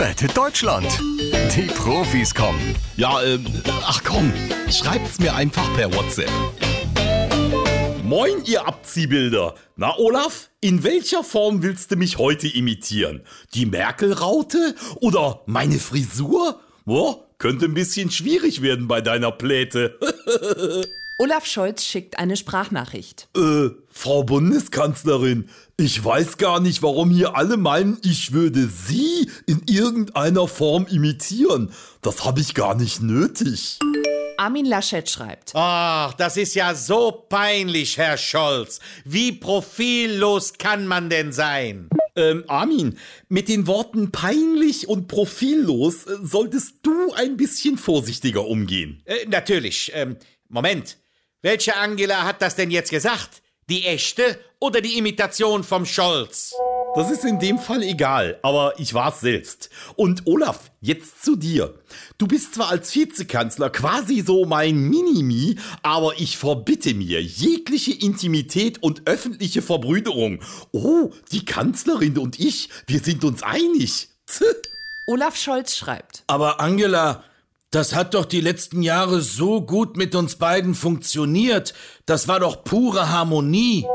Rettet Deutschland. Die Profis kommen. Ja, ähm, ach komm, schreibt's mir einfach per WhatsApp. Moin, ihr Abziehbilder. Na, Olaf, in welcher Form willst du mich heute imitieren? Die Merkel-Raute oder meine Frisur? Boah, könnte ein bisschen schwierig werden bei deiner Pläte. Olaf Scholz schickt eine Sprachnachricht. Äh, Frau Bundeskanzlerin, ich weiß gar nicht, warum hier alle meinen, ich würde Sie in irgendeiner Form imitieren. Das habe ich gar nicht nötig. Armin Laschet schreibt. Ach, das ist ja so peinlich, Herr Scholz. Wie profillos kann man denn sein? Ähm, Armin, mit den Worten peinlich und profillos äh, solltest du ein bisschen vorsichtiger umgehen. Äh, natürlich. Ähm, Moment. Welche Angela hat das denn jetzt gesagt? Die echte oder die Imitation vom Scholz? Das ist in dem Fall egal, aber ich war's selbst. Und Olaf, jetzt zu dir. Du bist zwar als Vizekanzler quasi so mein Minimi, aber ich verbitte mir jegliche Intimität und öffentliche Verbrüderung. Oh, die Kanzlerin und ich, wir sind uns einig. Olaf Scholz schreibt. Aber Angela, das hat doch die letzten Jahre so gut mit uns beiden funktioniert. Das war doch pure Harmonie.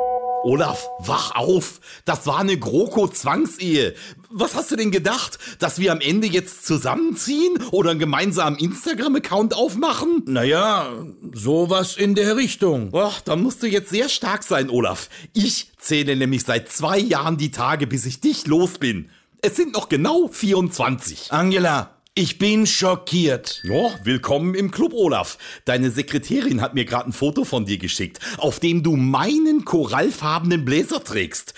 Olaf, wach auf! Das war eine GroKo-Zwangsehe. Was hast du denn gedacht? Dass wir am Ende jetzt zusammenziehen oder einen gemeinsamen Instagram-Account aufmachen? Naja, sowas in der Richtung. Ach, dann musst du jetzt sehr stark sein, Olaf. Ich zähle nämlich seit zwei Jahren die Tage, bis ich dich los bin. Es sind noch genau 24. Angela, ich bin schockiert. Oh, willkommen im Club, Olaf. Deine Sekretärin hat mir gerade ein Foto von dir geschickt, auf dem du meinen korallfarbenen Bläser trägst.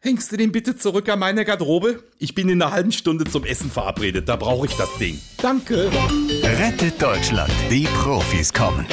Hängst du den bitte zurück an meine Garderobe? Ich bin in einer halben Stunde zum Essen verabredet, da brauche ich das Ding. Danke. Rettet Deutschland. Die Profis kommen.